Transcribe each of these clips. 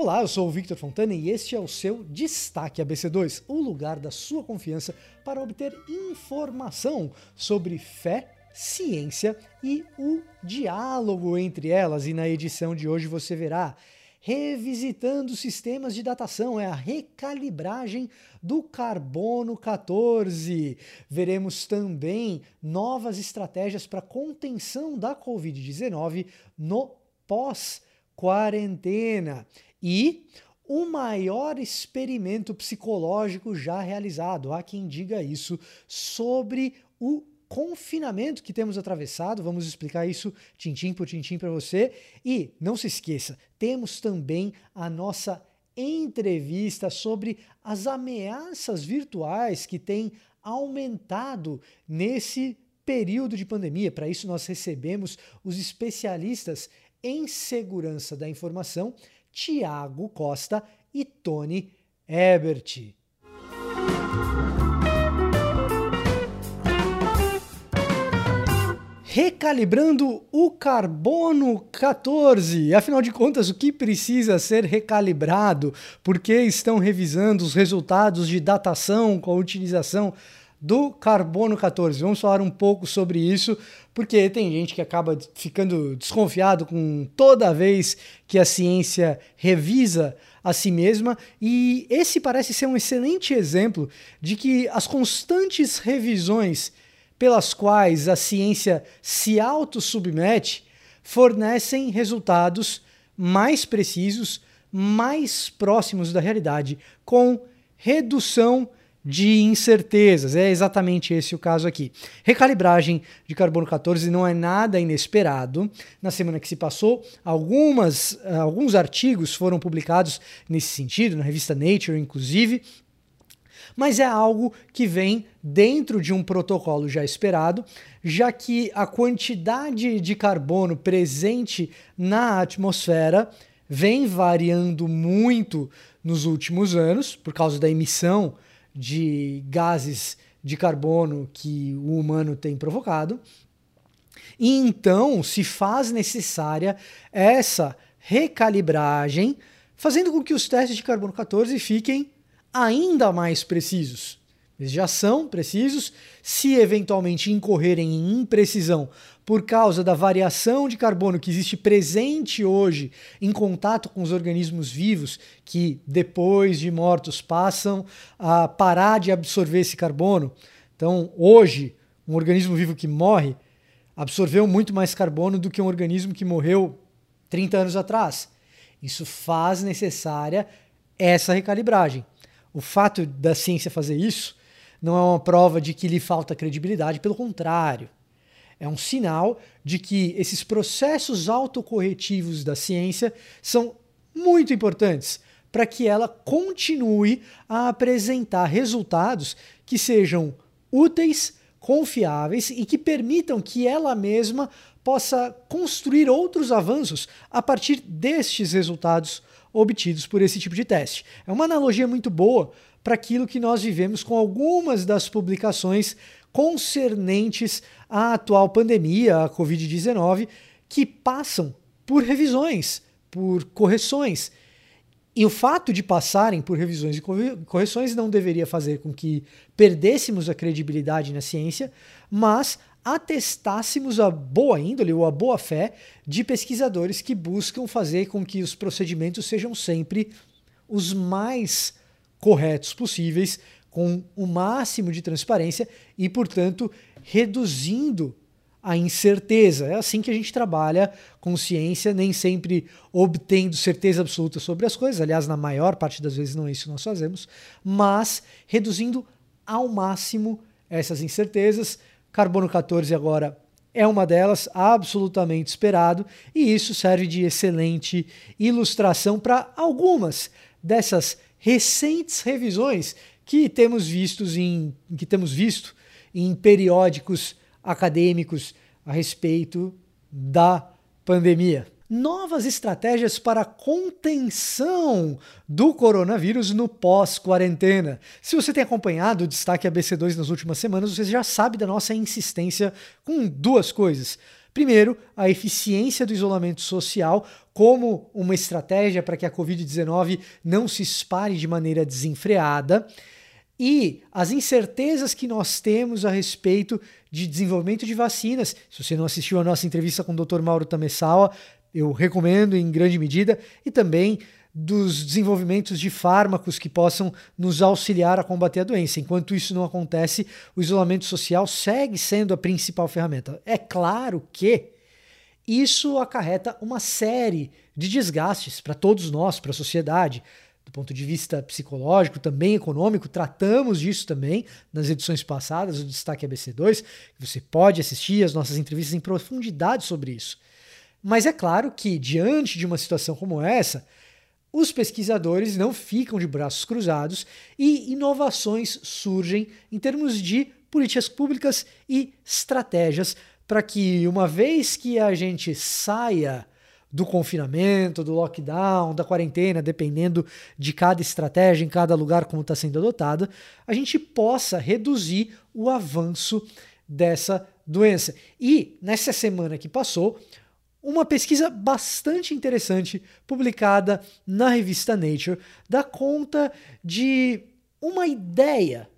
Olá, eu sou o Victor Fontana e este é o seu Destaque ABC2, o lugar da sua confiança para obter informação sobre fé, ciência e o diálogo entre elas. E na edição de hoje você verá revisitando sistemas de datação, é a recalibragem do carbono 14. Veremos também novas estratégias para contenção da Covid-19 no pós-quarentena e o maior experimento psicológico já realizado. Há quem diga isso sobre o confinamento que temos atravessado. Vamos explicar isso tintim por tintim para você. E não se esqueça, temos também a nossa entrevista sobre as ameaças virtuais que têm aumentado nesse período de pandemia. Para isso, nós recebemos os especialistas em segurança da informação Tiago Costa e Tony Ebert. Recalibrando o carbono 14. Afinal de contas, o que precisa ser recalibrado? Por que estão revisando os resultados de datação com a utilização do carbono 14. Vamos falar um pouco sobre isso, porque tem gente que acaba ficando desconfiado com toda vez que a ciência revisa a si mesma, e esse parece ser um excelente exemplo de que as constantes revisões pelas quais a ciência se autossubmete fornecem resultados mais precisos, mais próximos da realidade, com redução de incertezas. É exatamente esse o caso aqui. Recalibragem de carbono 14 não é nada inesperado. Na semana que se passou, algumas, eh, alguns artigos foram publicados nesse sentido, na revista Nature, inclusive. Mas é algo que vem dentro de um protocolo já esperado, já que a quantidade de carbono presente na atmosfera vem variando muito nos últimos anos, por causa da emissão de gases de carbono que o humano tem provocado. E então se faz necessária essa recalibragem, fazendo com que os testes de carbono 14 fiquem ainda mais precisos. Eles já são precisos. Se eventualmente incorrerem em imprecisão por causa da variação de carbono que existe presente hoje em contato com os organismos vivos, que depois de mortos passam a parar de absorver esse carbono. Então, hoje, um organismo vivo que morre absorveu muito mais carbono do que um organismo que morreu 30 anos atrás. Isso faz necessária essa recalibragem. O fato da ciência fazer isso não é uma prova de que lhe falta credibilidade, pelo contrário. É um sinal de que esses processos autocorretivos da ciência são muito importantes para que ela continue a apresentar resultados que sejam úteis, confiáveis e que permitam que ela mesma possa construir outros avanços a partir destes resultados obtidos por esse tipo de teste. É uma analogia muito boa para aquilo que nós vivemos com algumas das publicações concernentes à atual pandemia, a Covid-19, que passam por revisões, por correções. E o fato de passarem por revisões e correções não deveria fazer com que perdêssemos a credibilidade na ciência, mas atestássemos a boa índole ou a boa fé de pesquisadores que buscam fazer com que os procedimentos sejam sempre os mais corretos possíveis, com o máximo de transparência e, portanto, reduzindo a incerteza. É assim que a gente trabalha com ciência, nem sempre obtendo certeza absoluta sobre as coisas. Aliás, na maior parte das vezes não é isso que nós fazemos, mas reduzindo ao máximo essas incertezas. Carbono 14 agora é uma delas, absolutamente esperado, e isso serve de excelente ilustração para algumas dessas recentes revisões que temos vistos em que temos visto em periódicos acadêmicos a respeito da pandemia. Novas estratégias para contenção do coronavírus no pós-quarentena. Se você tem acompanhado o destaque ABC2 nas últimas semanas, você já sabe da nossa insistência com duas coisas. Primeiro, a eficiência do isolamento social como uma estratégia para que a Covid-19 não se espalhe de maneira desenfreada e as incertezas que nós temos a respeito de desenvolvimento de vacinas. Se você não assistiu a nossa entrevista com o Dr. Mauro Tamessawa, eu recomendo em grande medida, e também dos desenvolvimentos de fármacos que possam nos auxiliar a combater a doença. Enquanto isso não acontece, o isolamento social segue sendo a principal ferramenta. É claro que isso acarreta uma série de desgastes para todos nós, para a sociedade do ponto de vista psicológico, também econômico, tratamos disso também nas edições passadas, o Destaque ABC2, que você pode assistir as nossas entrevistas em profundidade sobre isso. Mas é claro que, diante de uma situação como essa, os pesquisadores não ficam de braços cruzados e inovações surgem em termos de políticas públicas e estratégias para que, uma vez que a gente saia do confinamento, do lockdown, da quarentena, dependendo de cada estratégia em cada lugar como está sendo adotada, a gente possa reduzir o avanço dessa doença. E nessa semana que passou, uma pesquisa bastante interessante publicada na revista Nature dá conta de uma ideia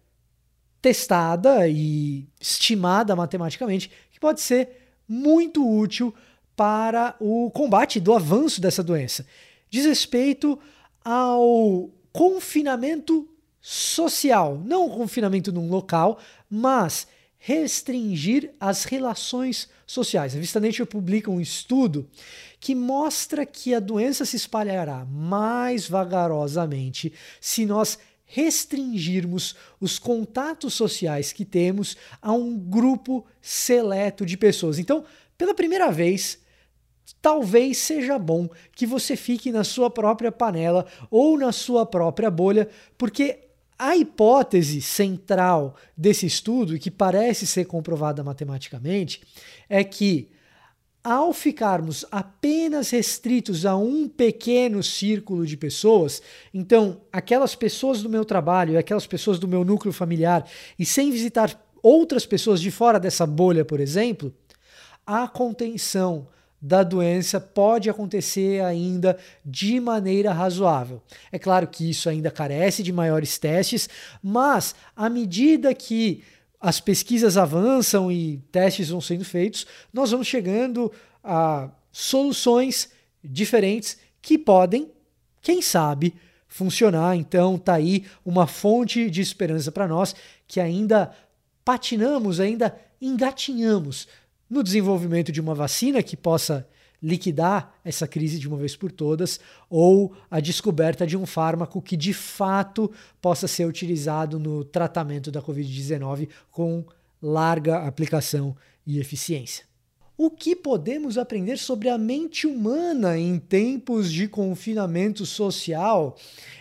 testada e estimada matematicamente que pode ser muito útil para o combate do avanço dessa doença. Diz respeito ao confinamento social, não confinamento num local, mas restringir as relações sociais. A Vista Nature publica um estudo que mostra que a doença se espalhará mais vagarosamente se nós restringirmos os contatos sociais que temos a um grupo seleto de pessoas. Então, pela primeira vez, talvez seja bom que você fique na sua própria panela ou na sua própria bolha, porque a hipótese central desse estudo, e que parece ser comprovada matematicamente, é que ao ficarmos apenas restritos a um pequeno círculo de pessoas, então aquelas pessoas do meu trabalho, aquelas pessoas do meu núcleo familiar, e sem visitar outras pessoas de fora dessa bolha, por exemplo, a contenção da doença pode acontecer ainda de maneira razoável. É claro que isso ainda carece de maiores testes, mas à medida que as pesquisas avançam e testes vão sendo feitos, nós vamos chegando a soluções diferentes que podem, quem sabe, funcionar. Então tá aí uma fonte de esperança para nós que ainda patinamos, ainda engatinhamos no desenvolvimento de uma vacina que possa liquidar essa crise de uma vez por todas, ou a descoberta de um fármaco que de fato possa ser utilizado no tratamento da Covid-19 com larga aplicação e eficiência. O que podemos aprender sobre a mente humana em tempos de confinamento social?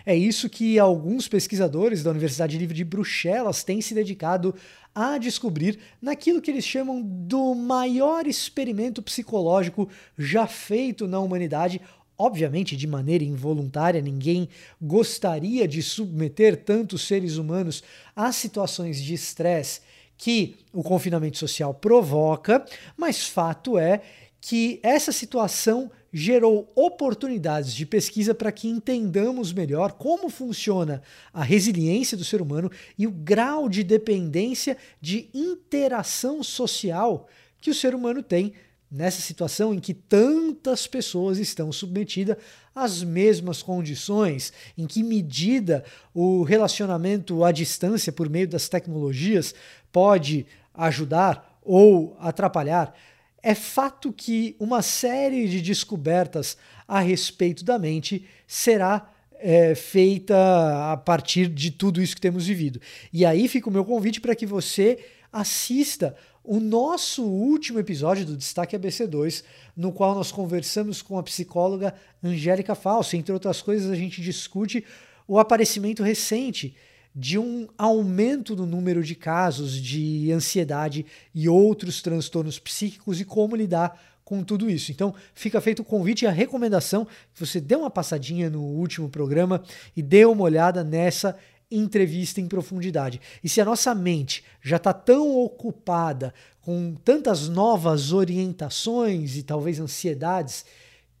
É isso que alguns pesquisadores da Universidade Livre de Bruxelas têm se dedicado a descobrir naquilo que eles chamam do maior experimento psicológico já feito na humanidade. Obviamente, de maneira involuntária, ninguém gostaria de submeter tantos seres humanos a situações de estresse que o confinamento social provoca, mas fato é que essa situação gerou oportunidades de pesquisa para que entendamos melhor como funciona a resiliência do ser humano e o grau de dependência de interação social que o ser humano tem nessa situação em que tantas pessoas estão submetidas às mesmas condições, em que medida o relacionamento à distância por meio das tecnologias pode ajudar ou atrapalhar. É fato que uma série de descobertas a respeito da mente será é, feita a partir de tudo isso que temos vivido. E aí fica o meu convite para que você assista o nosso último episódio do Destaque ABC2, no qual nós conversamos com a psicóloga Angélica Falso. Entre outras coisas, a gente discute o aparecimento recente de um aumento no número de casos de ansiedade e outros transtornos psíquicos e como lidar com tudo isso. Então, fica feito o convite e a recomendação que você dê uma passadinha no último programa e dê uma olhada nessa entrevista em profundidade. E se a nossa mente já está tão ocupada com tantas novas orientações e talvez ansiedades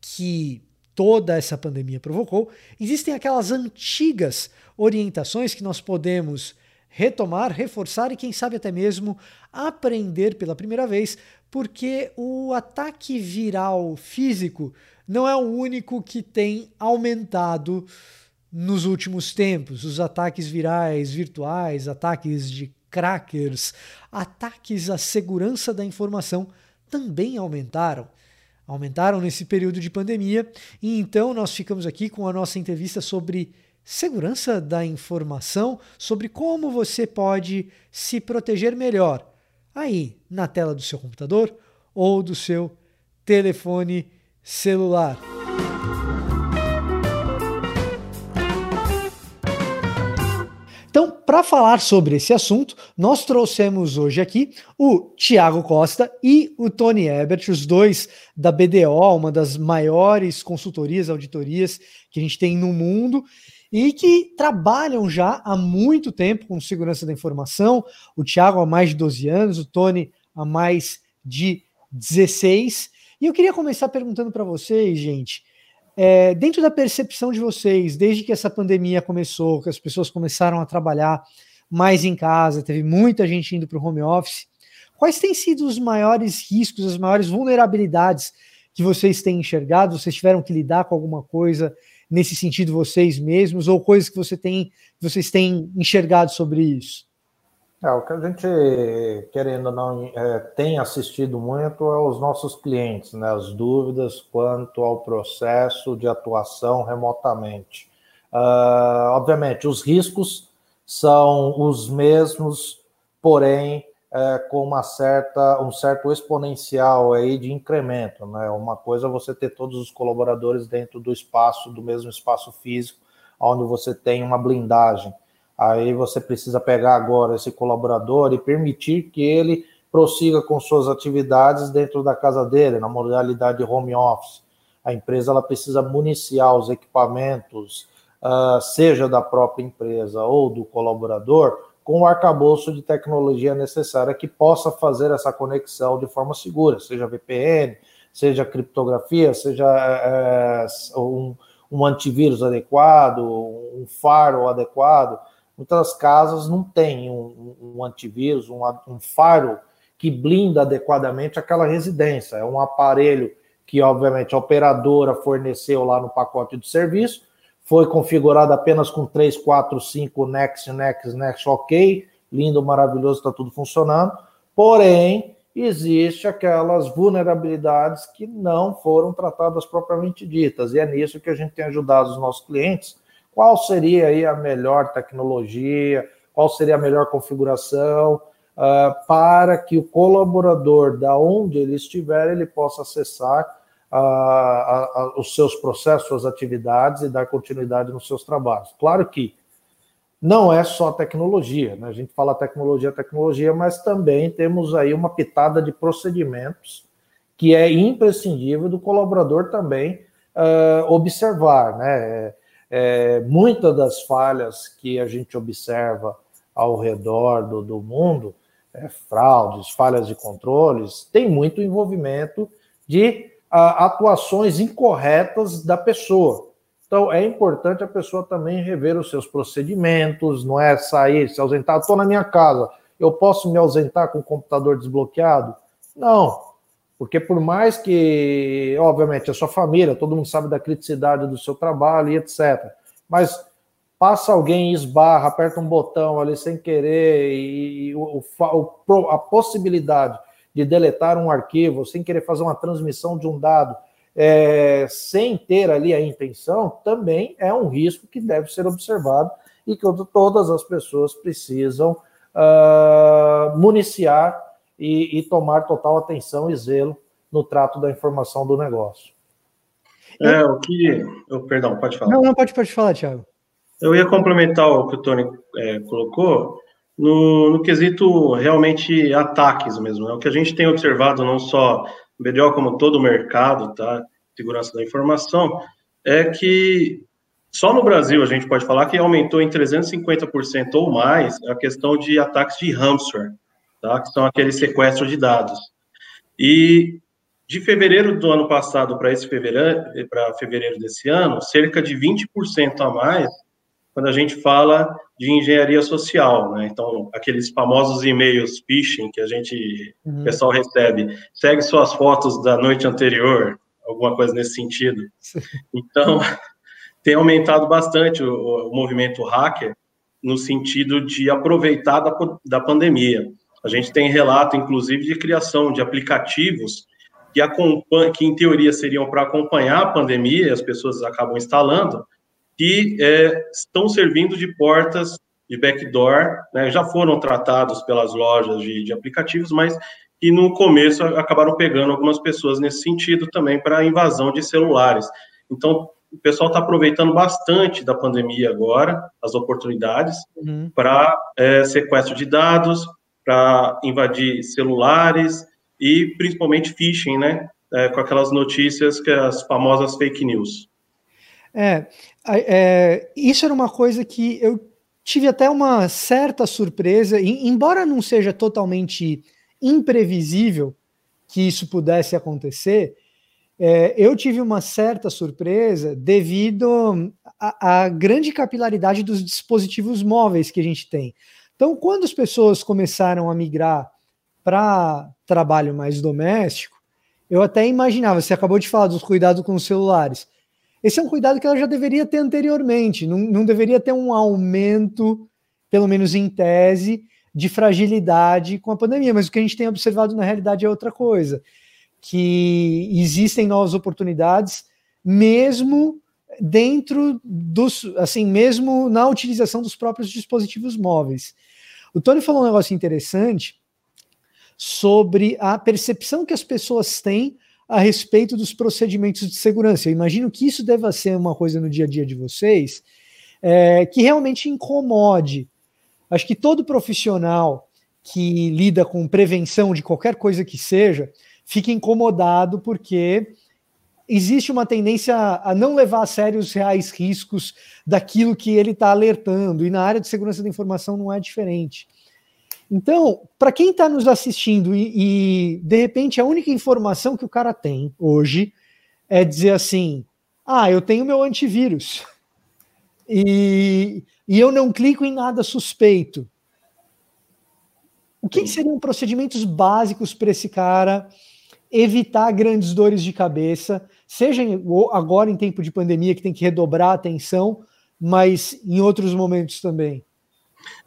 que toda essa pandemia provocou, existem aquelas antigas orientações que nós podemos retomar, reforçar e, quem sabe, até mesmo aprender pela primeira vez, porque o ataque viral físico não é o único que tem aumentado nos últimos tempos. Os ataques virais virtuais, ataques de crackers, ataques à segurança da informação também aumentaram. Aumentaram nesse período de pandemia, e então nós ficamos aqui com a nossa entrevista sobre segurança da informação, sobre como você pode se proteger melhor aí na tela do seu computador ou do seu telefone celular. Então, para falar sobre esse assunto, nós trouxemos hoje aqui o Tiago Costa e o Tony Ebert, os dois da BDO, uma das maiores consultorias, auditorias que a gente tem no mundo e que trabalham já há muito tempo com segurança da informação. O Tiago há mais de 12 anos, o Tony há mais de 16. E eu queria começar perguntando para vocês, gente, é, dentro da percepção de vocês, desde que essa pandemia começou, que as pessoas começaram a trabalhar mais em casa, teve muita gente indo para o home office, quais têm sido os maiores riscos, as maiores vulnerabilidades que vocês têm enxergado? Vocês tiveram que lidar com alguma coisa nesse sentido vocês mesmos ou coisas que você tem, vocês têm enxergado sobre isso? É, o que a gente, querendo ou não, é, tem assistido muito é os nossos clientes, né, as dúvidas quanto ao processo de atuação remotamente. Uh, obviamente, os riscos são os mesmos, porém, é, com uma certa, um certo exponencial aí de incremento. Né? Uma coisa é você ter todos os colaboradores dentro do espaço, do mesmo espaço físico, onde você tem uma blindagem. Aí você precisa pegar agora esse colaborador e permitir que ele prossiga com suas atividades dentro da casa dele, na modalidade de home office. A empresa ela precisa municiar os equipamentos, uh, seja da própria empresa ou do colaborador, com o arcabouço de tecnologia necessária que possa fazer essa conexão de forma segura, seja VPN, seja criptografia, seja é, um, um, antivírus adequado, um faro adequado. Muitas casas não têm um, um antivírus, um, um faro que blinda adequadamente aquela residência. É um aparelho que, obviamente, a operadora forneceu lá no pacote de serviço, foi configurado apenas com 3, 4, 5 Next, Next, Next, ok, lindo, maravilhoso, está tudo funcionando. Porém, existe aquelas vulnerabilidades que não foram tratadas propriamente ditas, e é nisso que a gente tem ajudado os nossos clientes. Qual seria aí a melhor tecnologia, qual seria a melhor configuração uh, para que o colaborador, da onde ele estiver, ele possa acessar a, a, os seus processos, suas atividades e dar continuidade nos seus trabalhos. Claro que não é só tecnologia, né? a gente fala tecnologia, tecnologia, mas também temos aí uma pitada de procedimentos que é imprescindível do colaborador também uh, observar, né? É, muitas das falhas que a gente observa ao redor do, do mundo, é, fraudes, falhas de controles, tem muito envolvimento de atuações incorretas da pessoa. Então, é importante a pessoa também rever os seus procedimentos, não é sair, se ausentar. Estou na minha casa, eu posso me ausentar com o computador desbloqueado? Não, porque por mais que, obviamente, a sua família, todo mundo sabe da criticidade do seu trabalho e etc. Mas passa alguém, esbarra, aperta um botão ali sem querer, e o, o, a possibilidade de deletar um arquivo, sem querer fazer uma transmissão de um dado, é, sem ter ali a intenção, também é um risco que deve ser observado e que todas as pessoas precisam uh, municiar e, e, tomar total atenção e zelo no trato da informação do negócio. É, o que. Oh, perdão, pode falar. Não, não, pode, pode falar, Thiago. Eu ia complementar o que o Tony é, colocou no, no quesito realmente ataques mesmo. É o que a gente tem observado, não só no BDO, como todo o mercado, tá? Segurança da informação, é que Só no Brasil a gente pode falar que aumentou em 350% ou mais a questão de ataques de ransomware, tá? que são aqueles sequestros de dados. E de fevereiro do ano passado para esse fevereiro, para fevereiro desse ano, cerca de 20% a mais quando a gente fala de engenharia social, né? Então, aqueles famosos e-mails phishing que a gente, uhum. o pessoal recebe, segue suas fotos da noite anterior, alguma coisa nesse sentido. Então, tem aumentado bastante o, o, movimento hacker no sentido de aproveitar da, da pandemia. A gente tem relato, inclusive, de criação de aplicativos que, acompanham, que em teoria seriam para acompanhar a pandemia, as pessoas acabam instalando, que é, estão servindo de portas de backdoor, né, já foram tratados pelas lojas de, de aplicativos, mas que no começo acabaram pegando algumas pessoas nesse sentido também para invasão de celulares. Então, o pessoal está aproveitando bastante da pandemia agora, as oportunidades, uhum. para é, sequestro de dados, para invadir celulares e principalmente phishing, né? É, com aquelas notícias que as famosas fake news. É, é, isso era uma coisa que eu tive até uma certa surpresa, e, embora não seja totalmente imprevisível que isso pudesse acontecer, é, eu tive uma certa surpresa devido à grande capilaridade dos dispositivos móveis que a gente tem. Então, quando as pessoas começaram a migrar para trabalho mais doméstico, eu até imaginava, você acabou de falar dos cuidados com os celulares. Esse é um cuidado que ela já deveria ter anteriormente, não, não deveria ter um aumento, pelo menos em tese, de fragilidade com a pandemia, mas o que a gente tem observado na realidade é outra coisa que existem novas oportunidades, mesmo dentro dos, assim, mesmo na utilização dos próprios dispositivos móveis. O Tony falou um negócio interessante sobre a percepção que as pessoas têm a respeito dos procedimentos de segurança. Eu imagino que isso deva ser uma coisa no dia a dia de vocês é, que realmente incomode. Acho que todo profissional que lida com prevenção de qualquer coisa que seja fica incomodado porque existe uma tendência a não levar a sério os reais riscos daquilo que ele está alertando, e na área de segurança da informação não é diferente. Então, para quem está nos assistindo e, e, de repente a única informação que o cara tem hoje é dizer assim: ah, eu tenho meu antivírus e, e eu não clico em nada suspeito. O que, que seriam procedimentos básicos para esse cara evitar grandes dores de cabeça, seja agora em tempo de pandemia que tem que redobrar a atenção, mas em outros momentos também?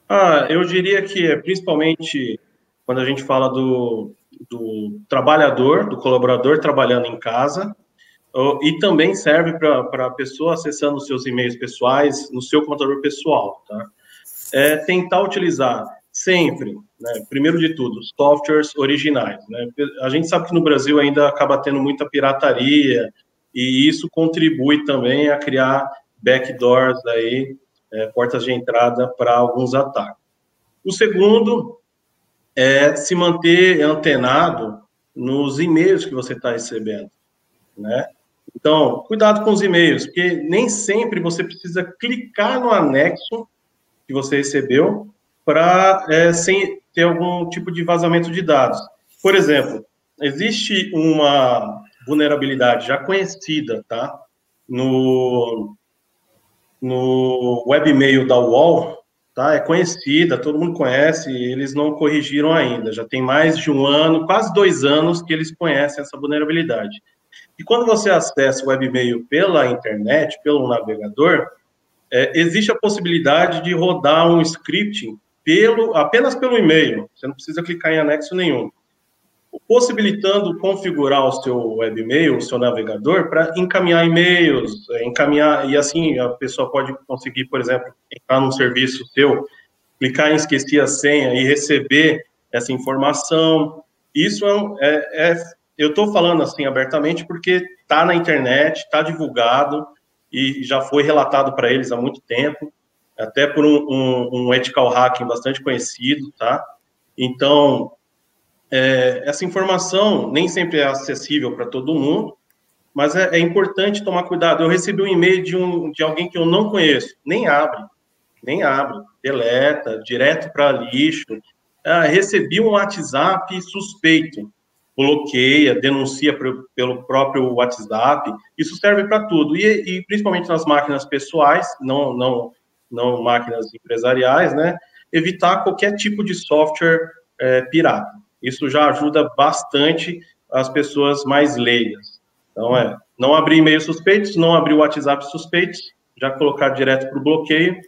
Ah, eu diria que é principalmente quando a gente fala do, do trabalhador, do colaborador trabalhando em casa, e também serve para a pessoa acessando os seus e-mails pessoais no seu computador pessoal, tá? É tentar utilizar sempre, né, primeiro de tudo, softwares originais. Né? A gente sabe que no Brasil ainda acaba tendo muita pirataria e isso contribui também a criar backdoors aí, é, portas de entrada para alguns ataques. O segundo é se manter antenado nos e-mails que você está recebendo, né? Então, cuidado com os e-mails, porque nem sempre você precisa clicar no anexo que você recebeu para é, sem ter algum tipo de vazamento de dados. Por exemplo, existe uma vulnerabilidade já conhecida, tá? No, no webmail da UOL, tá? É conhecida, todo mundo conhece, eles não corrigiram ainda. Já tem mais de um ano, quase dois anos que eles conhecem essa vulnerabilidade. E quando você acessa o webmail pela internet, pelo navegador, é, existe a possibilidade de rodar um scripting pelo, apenas pelo e-mail, você não precisa clicar em anexo nenhum, possibilitando configurar o seu webmail, o seu navegador, para encaminhar e-mails, é, encaminhar, e assim a pessoa pode conseguir, por exemplo, entrar num serviço seu, clicar em esquecer a senha e receber essa informação. Isso é, é, é eu estou falando assim abertamente porque está na internet, está divulgado e já foi relatado para eles há muito tempo até por um, um, um ethical hacking bastante conhecido, tá? Então, é, essa informação nem sempre é acessível para todo mundo, mas é, é, importante tomar cuidado. Eu recebi um e-mail de, um, de alguém que eu não conheço, nem abre, nem abre, deleta, direto para lixo. Ah, recebi um WhatsApp suspeito, bloqueia, denuncia pro, pelo próprio WhatsApp. Isso serve para tudo e, e, principalmente nas máquinas pessoais, não, não, não máquinas empresariais, né? Evitar qualquer tipo de software é, pirata. Isso já ajuda bastante as pessoas mais leigas. Então, é não abrir e-mails suspeitos, não abrir WhatsApp suspeitos, já colocar direto para o bloqueio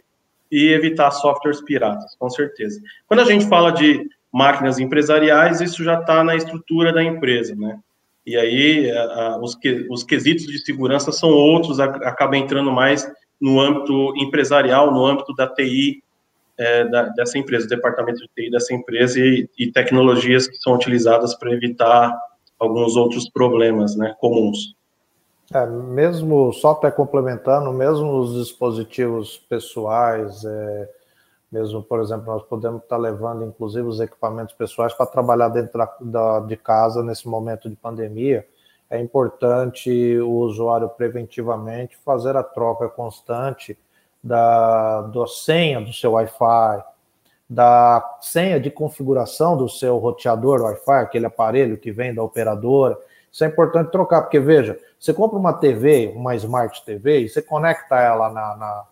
e evitar softwares piratas, com certeza. Quando a gente fala de máquinas empresariais, isso já está na estrutura da empresa, né? E aí os, que, os quesitos de segurança são outros, acaba entrando mais no âmbito empresarial, no âmbito da TI é, da, dessa empresa, departamento de TI dessa empresa e, e tecnologias que são utilizadas para evitar alguns outros problemas né, comuns. É, mesmo, só até complementando, mesmo os dispositivos pessoais, é, mesmo, por exemplo, nós podemos estar levando, inclusive, os equipamentos pessoais para trabalhar dentro da, da, de casa nesse momento de pandemia. É importante o usuário preventivamente fazer a troca constante da, da senha do seu Wi-Fi, da senha de configuração do seu roteador Wi-Fi, aquele aparelho que vem da operadora. Isso é importante trocar, porque veja, você compra uma TV, uma Smart TV, e você conecta ela na, na,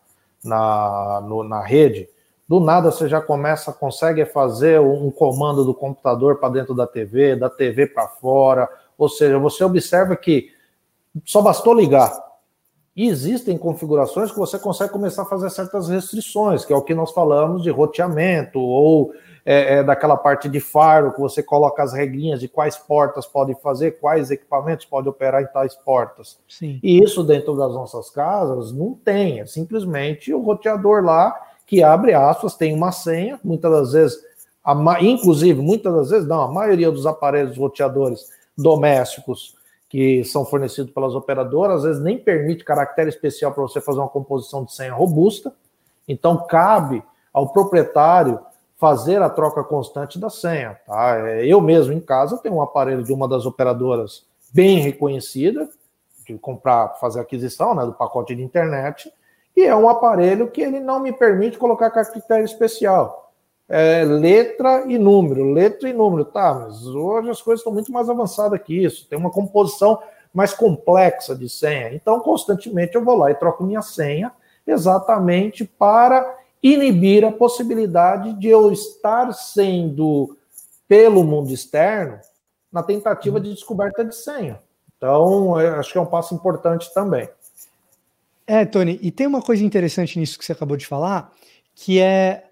na, no, na rede, do nada você já começa, consegue fazer um comando do computador para dentro da TV, da TV para fora, ou seja, você observa que só bastou ligar, e existem configurações que você consegue começar a fazer certas restrições, que é o que nós falamos de roteamento, ou é, é, daquela parte de faro, que você coloca as regrinhas de quais portas pode fazer, quais equipamentos pode operar em tais portas. Sim. E isso dentro das nossas casas não tem, é simplesmente o roteador lá que abre aspas, tem uma senha, muitas das vezes, a, inclusive, muitas das vezes, não, a maioria dos aparelhos roteadores domésticos que são fornecidos pelas operadoras, às vezes nem permite caractere especial para você fazer uma composição de senha robusta. Então, cabe ao proprietário fazer a troca constante da senha. Tá? É, eu mesmo em casa tenho um aparelho de uma das operadoras bem reconhecida, de comprar, fazer aquisição né, do pacote de internet, e é um aparelho que ele não me permite colocar caractere especial é, letra e número, letra e número, tá, mas hoje as coisas estão muito mais avançadas que isso, tem uma composição mais complexa de senha, então constantemente eu vou lá e troco minha senha exatamente para inibir a possibilidade de eu estar sendo pelo mundo externo na tentativa de descoberta de senha. Então, acho que é um passo importante também. É, Tony, e tem uma coisa interessante nisso que você acabou de falar, que é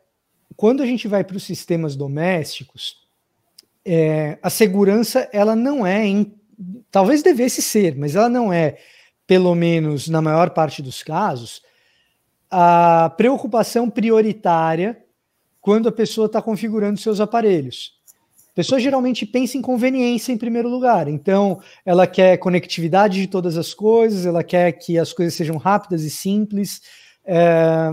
quando a gente vai para os sistemas domésticos, é, a segurança ela não é, em, talvez devesse ser, mas ela não é, pelo menos na maior parte dos casos, a preocupação prioritária quando a pessoa está configurando seus aparelhos. A pessoa geralmente pensa em conveniência em primeiro lugar, então ela quer conectividade de todas as coisas, ela quer que as coisas sejam rápidas e simples, é,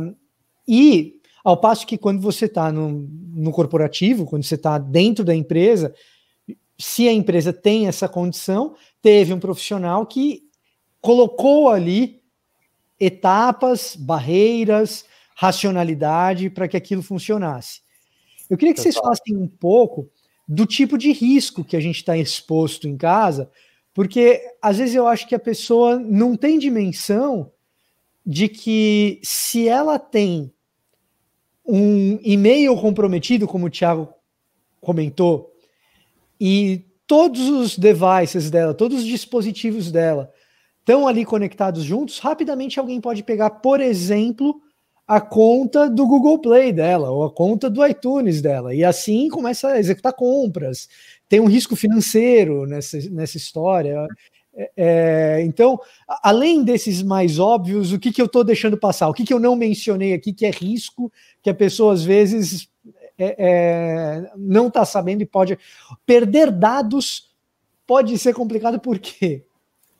e ao passo que quando você está no, no corporativo, quando você está dentro da empresa, se a empresa tem essa condição, teve um profissional que colocou ali etapas, barreiras, racionalidade para que aquilo funcionasse. Eu queria que vocês falassem um pouco do tipo de risco que a gente está exposto em casa, porque às vezes eu acho que a pessoa não tem dimensão de que se ela tem um e-mail comprometido, como o Thiago comentou, e todos os devices dela, todos os dispositivos dela estão ali conectados juntos, rapidamente alguém pode pegar, por exemplo, a conta do Google Play dela, ou a conta do iTunes dela, e assim começa a executar compras. Tem um risco financeiro nessa, nessa história. É, é, então, além desses mais óbvios, o que, que eu estou deixando passar? O que, que eu não mencionei aqui que é risco que a pessoa às vezes é, é, não está sabendo e pode perder dados pode ser complicado por quê?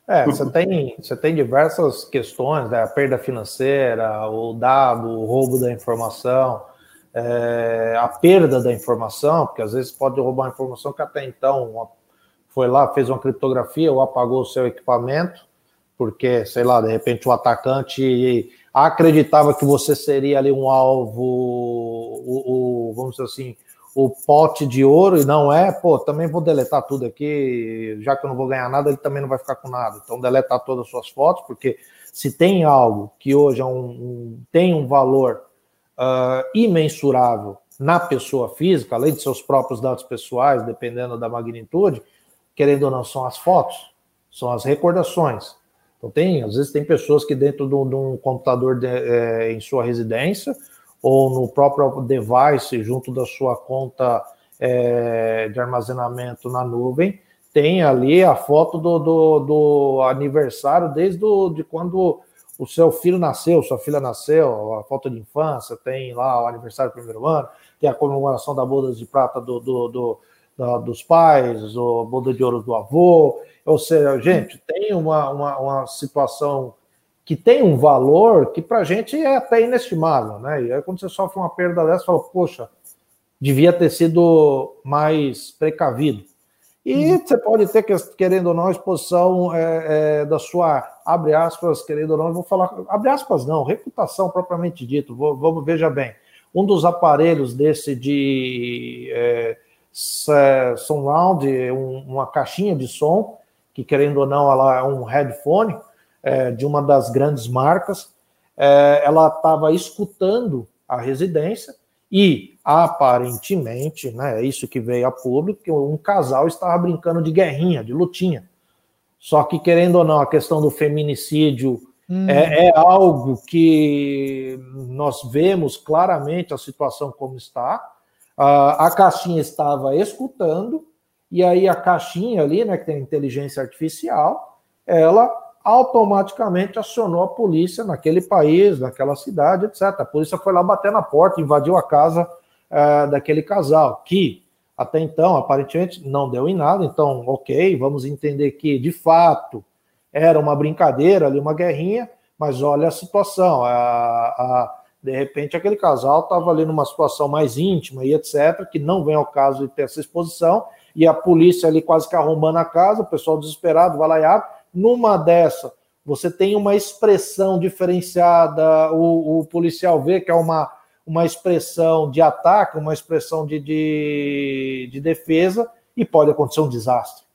É, você tem, você tem diversas questões, né? a perda financeira, o dado, o roubo da informação, é, a perda da informação, porque às vezes pode roubar informação que até então foi lá, fez uma criptografia ou apagou o seu equipamento porque, sei lá, de repente o atacante acreditava que você seria ali um alvo, o, o, vamos dizer assim, o pote de ouro e não é, pô, também vou deletar tudo aqui, já que eu não vou ganhar nada, ele também não vai ficar com nada. Então, deletar todas as suas fotos, porque se tem algo que hoje é um, um tem um valor uh, imensurável na pessoa física, além de seus próprios dados pessoais, dependendo da magnitude, querendo ou não, são as fotos, são as recordações. Então, tem, às vezes, tem pessoas que dentro de um computador de, é, em sua residência ou no próprio device, junto da sua conta é, de armazenamento na nuvem, tem ali a foto do, do, do aniversário desde do, de quando o seu filho nasceu, sua filha nasceu, a foto de infância, tem lá o aniversário do primeiro ano, tem a comemoração da boda de prata do, do, do da, dos pais, o boda de ouro do avô. Ou seja, gente, tem uma, uma, uma situação que tem um valor que para a gente é até inestimável, né? E aí quando você sofre uma perda dessa, você fala, poxa, devia ter sido mais precavido. E uhum. você pode ter, querendo ou não, a exposição é, é, da sua, abre aspas, querendo ou não, vou falar, abre aspas não, reputação propriamente dito, vamos, veja bem, um dos aparelhos desse de é, surround, um, uma caixinha de som, que querendo ou não, ela é um headphone, é, de uma das grandes marcas, é, ela estava escutando a residência e aparentemente, né, é isso que veio a público, que um casal estava brincando de guerrinha, de lutinha. Só que, querendo ou não, a questão do feminicídio hum. é, é, algo que nós vemos claramente a situação como está. A caixinha estava escutando, e aí a caixinha ali, né, que tem inteligência artificial, ela automaticamente acionou a polícia naquele país, naquela cidade, etc. A polícia foi lá bater na porta, invadiu a casa é, daquele casal, que até então, aparentemente, não deu em nada. Então, ok, vamos entender que, de fato, era uma brincadeira ali, uma guerrinha, mas olha a situação. A, a, de repente, aquele casal estava ali numa situação mais íntima e etc., que não vem ao caso de ter essa exposição, e a polícia ali quase que arrombando a casa, o pessoal desesperado vai lá e abre numa dessa, você tem uma expressão diferenciada, o, o policial vê que é uma, uma expressão de ataque, uma expressão de, de, de defesa, e pode acontecer um desastre.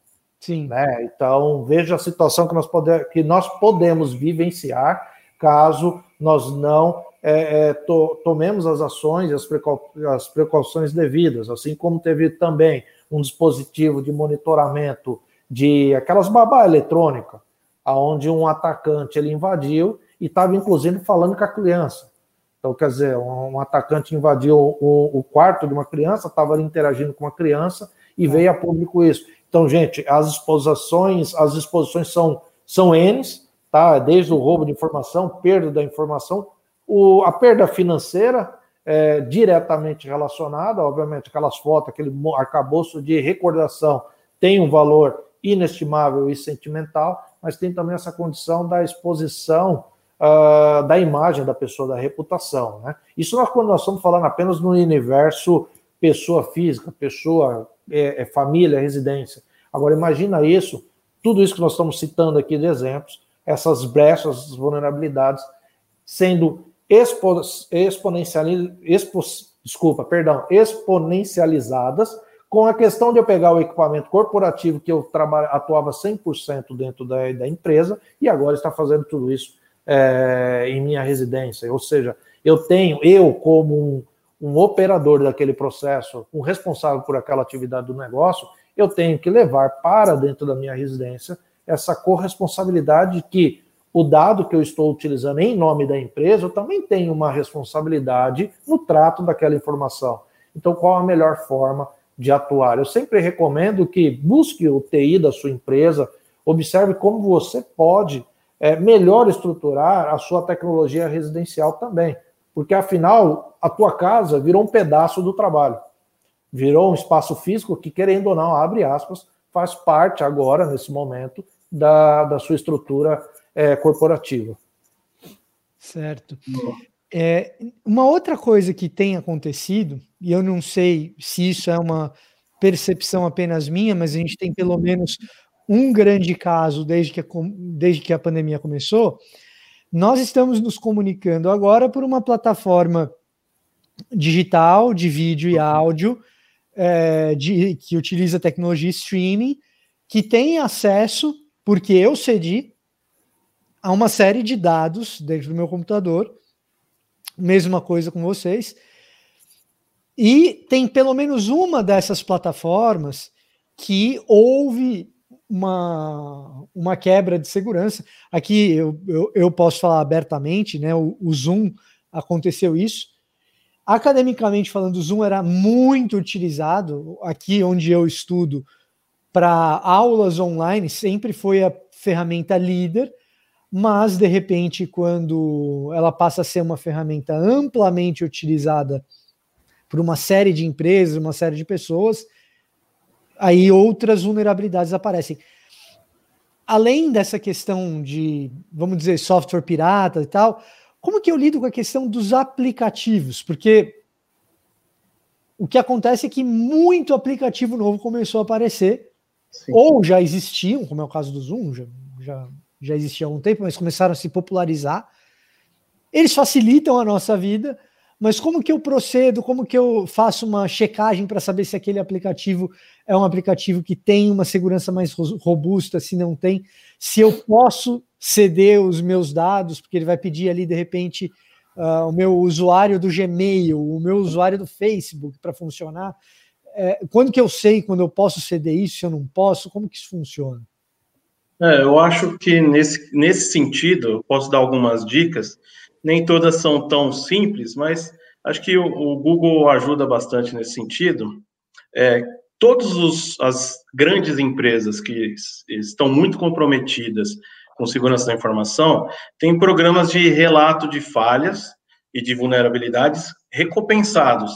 Sim. Né? Então, veja a situação que nós, pode, que nós podemos vivenciar caso nós não é, é, to, tomemos as ações e as, precau, as precauções devidas, assim como teve também um dispositivo de monitoramento de aquelas babá eletrônica, aonde um atacante ele invadiu e estava inclusive falando com a criança. Então, quer dizer, um, atacante invadiu o, o quarto de uma criança, estava interagindo com uma criança e veio a público isso. Então, gente, as exposições, as exposições são, são N's, tá? Desde o roubo de informação, perda da informação, o, a perda financeira é diretamente relacionada, obviamente, aquelas fotos, aquele arcabouço de recordação tem um valor inestimável e sentimental, mas tem também essa condição da exposição uh, da imagem da pessoa, da reputação. Né? Isso nós, quando nós estamos falando apenas no universo pessoa física, pessoa, é, é família, residência. Agora, imagina isso, tudo isso que nós estamos citando aqui de exemplos, essas brechas, essas vulnerabilidades, sendo expo, exponencializadas, expo, desculpa, perdão, exponencializadas com a questão de eu pegar o equipamento corporativo que eu trabalha, atuava 100% dentro da, da, empresa e agora está fazendo tudo isso é, em minha residência. Ou seja, eu tenho, eu como um, um operador daquele processo, um responsável por aquela atividade do negócio, eu tenho que levar para dentro da minha residência essa corresponsabilidade de que o dado que eu estou utilizando em nome da empresa, eu também tenho uma responsabilidade no trato daquela informação. Então, qual a melhor forma de atuar. Eu sempre recomendo que busque o TI da sua empresa, observe como você pode é, melhor estruturar a sua tecnologia residencial também, porque afinal a tua casa virou um pedaço do trabalho, virou um espaço físico que, querendo ou não, abre aspas, faz parte agora, nesse momento, da, da sua estrutura é, corporativa. Certo. É, uma outra coisa que tem acontecido, e eu não sei se isso é uma percepção apenas minha, mas a gente tem pelo menos um grande caso desde que a, desde que a pandemia começou, nós estamos nos comunicando agora por uma plataforma digital de vídeo e áudio é, de, que utiliza tecnologia streaming, que tem acesso, porque eu cedi, a uma série de dados dentro do meu computador, mesma coisa com vocês, e tem pelo menos uma dessas plataformas que houve uma, uma quebra de segurança. Aqui eu, eu, eu posso falar abertamente, né? O, o, Zoom aconteceu isso. Academicamente falando, o Zoom era muito utilizado. Aqui onde eu estudo para aulas online, sempre foi a ferramenta líder, mas de repente, quando ela passa a ser uma ferramenta amplamente utilizada por uma série de empresas, uma série de pessoas, aí outras vulnerabilidades aparecem. Além dessa questão de, vamos dizer, software pirata e tal, como que eu lido com a questão dos aplicativos? Porque o que acontece é que muito aplicativo novo começou a aparecer, Sim. ou já existiam, como é o caso do Zoom, já, já, já existia há um tempo, mas começaram a se popularizar. Eles facilitam a nossa vida, mas como que eu procedo, como que eu faço uma checagem para saber se aquele aplicativo é um aplicativo que tem uma segurança mais robusta, se não tem, se eu posso ceder os meus dados, porque ele vai pedir ali de repente uh, o meu usuário do Gmail, o meu usuário do Facebook para funcionar. É, quando que eu sei quando eu posso ceder isso, se eu não posso, como que isso funciona? É, eu acho que nesse, nesse sentido, posso dar algumas dicas nem todas são tão simples, mas acho que o, o Google ajuda bastante nesse sentido. É, todas as grandes empresas que estão muito comprometidas com segurança da informação têm programas de relato de falhas e de vulnerabilidades recompensados.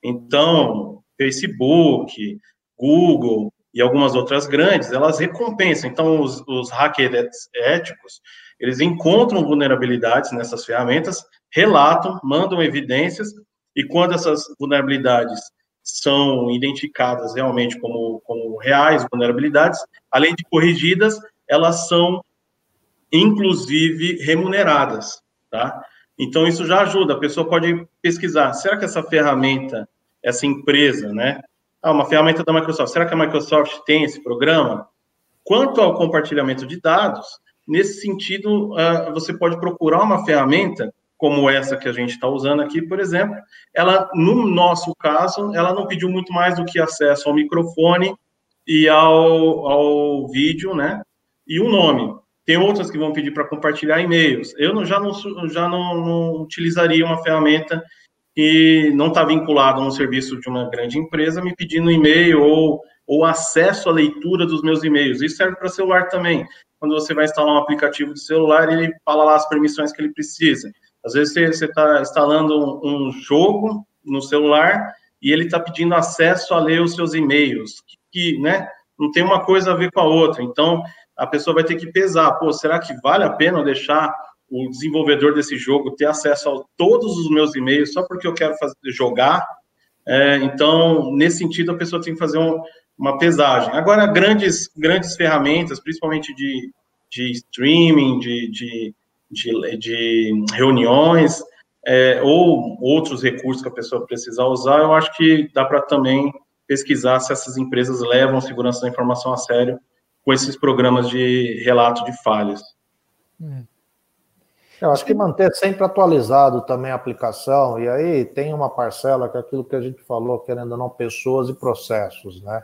Então, Facebook, Google e algumas outras grandes, elas recompensam. Então, os, os hackers éticos, eles encontram vulnerabilidades nessas ferramentas, relatam, mandam evidências, e quando essas vulnerabilidades são identificadas realmente como, como reais vulnerabilidades, além de corrigidas, elas são inclusive remuneradas, tá? Então isso já ajuda, a pessoa pode pesquisar, será que essa ferramenta, essa empresa, né? Ah, uma ferramenta da Microsoft, será que a Microsoft tem esse programa? Quanto ao compartilhamento de dados, Nesse sentido, uh, você pode procurar uma ferramenta como essa que a gente está usando aqui, por exemplo. Ela, no nosso caso, ela não pediu muito mais do que acesso ao microfone e ao, ao vídeo, né? E o um nome. Tem outras que vão pedir para compartilhar e-mails. Eu não, já, não, já não, não utilizaria uma ferramenta que não está vinculada a um serviço de uma grande empresa me pedindo e-mail ou, ou acesso à leitura dos meus e-mails. Isso serve para celular também quando você vai instalar um aplicativo de celular, ele fala lá as permissões que ele precisa. Às vezes você está instalando um, um, jogo no celular e ele está pedindo acesso a ler os seus e-mails, que, que, né, não tem uma coisa a ver com a outra. Então, a pessoa vai ter que pesar, pô, será que vale a pena deixar o desenvolvedor desse jogo ter acesso a todos os meus e-mails só porque eu quero fazer, jogar? É, então, nesse sentido, a pessoa tem que fazer um, uma pesagem. Agora, grandes, grandes ferramentas, principalmente de, de streaming, de, de, de, de reuniões, é, ou outros recursos que a pessoa precisa usar, eu acho que dá para também pesquisar se essas empresas levam segurança da informação a sério com esses programas de relato de falhas. Hum. Eu acho que manter sempre atualizado também a aplicação, e aí tem uma parcela que é aquilo que a gente falou, querendo ou não, pessoas e processos, né?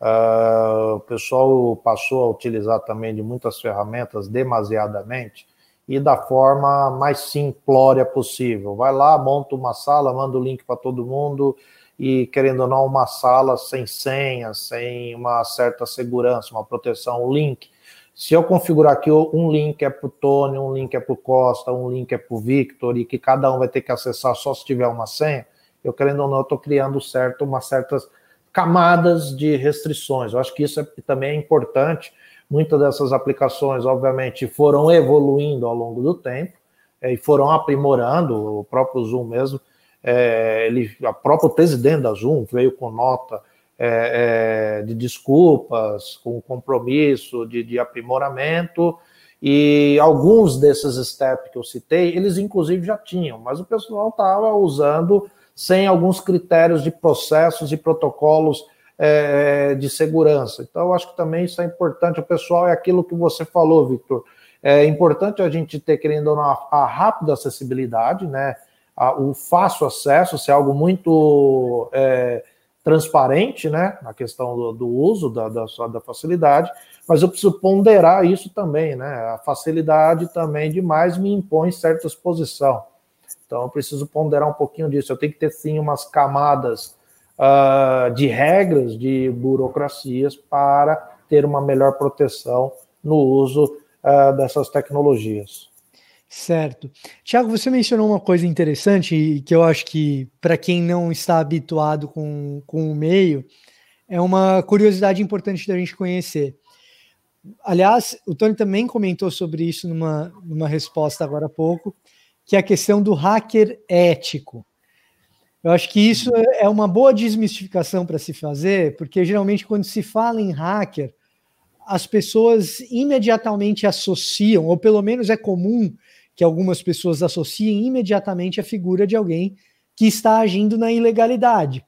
Uh, o pessoal passou a utilizar também de muitas ferramentas demasiadamente e da forma mais simplória possível. Vai lá, monta uma sala, manda o link para todo mundo e, querendo ou não, uma sala sem senha, sem uma certa segurança, uma proteção, o link. Se eu configurar aqui um link é para o Tony, um link é para o Costa, um link é para o Victor, e que cada um vai ter que acessar só se tiver uma senha, eu querendo ou não, estou criando certo, uma certas camadas de restrições. Eu acho que isso é, também é importante. Muitas dessas aplicações, obviamente, foram evoluindo ao longo do tempo é, e foram aprimorando. O próprio Zoom mesmo, é, ele, a próprio presidente da Zoom veio com nota é, é, de desculpas, com compromisso, de, de aprimoramento, e alguns desses steps que eu citei, eles inclusive já tinham, mas o pessoal estava usando sem alguns critérios de processos e protocolos é, de segurança. Então, eu acho que também isso é importante. O pessoal é aquilo que você falou, Victor. É importante a gente ter, querendo ou não, a rápida acessibilidade, né? O fácil acesso, ser algo muito é, transparente, né? Na questão do, do uso da, da, da facilidade, mas eu preciso ponderar isso também, né? A facilidade também demais me impõe certa exposição. Então, eu preciso ponderar um pouquinho disso. Eu tenho que ter, sim, umas camadas uh, de regras, de burocracias, para ter uma melhor proteção no uso uh, dessas tecnologias. Certo. Tiago, você mencionou uma coisa interessante que eu acho que, para quem não está habituado com, com o meio, é uma curiosidade importante da gente conhecer. Aliás, o Tony também comentou sobre isso numa, numa resposta agora há pouco, que é a questão do hacker ético. Eu acho que isso é uma boa desmistificação para se fazer, porque geralmente quando se fala em hacker, as pessoas imediatamente associam, ou pelo menos é comum que algumas pessoas associem imediatamente a figura de alguém que está agindo na ilegalidade,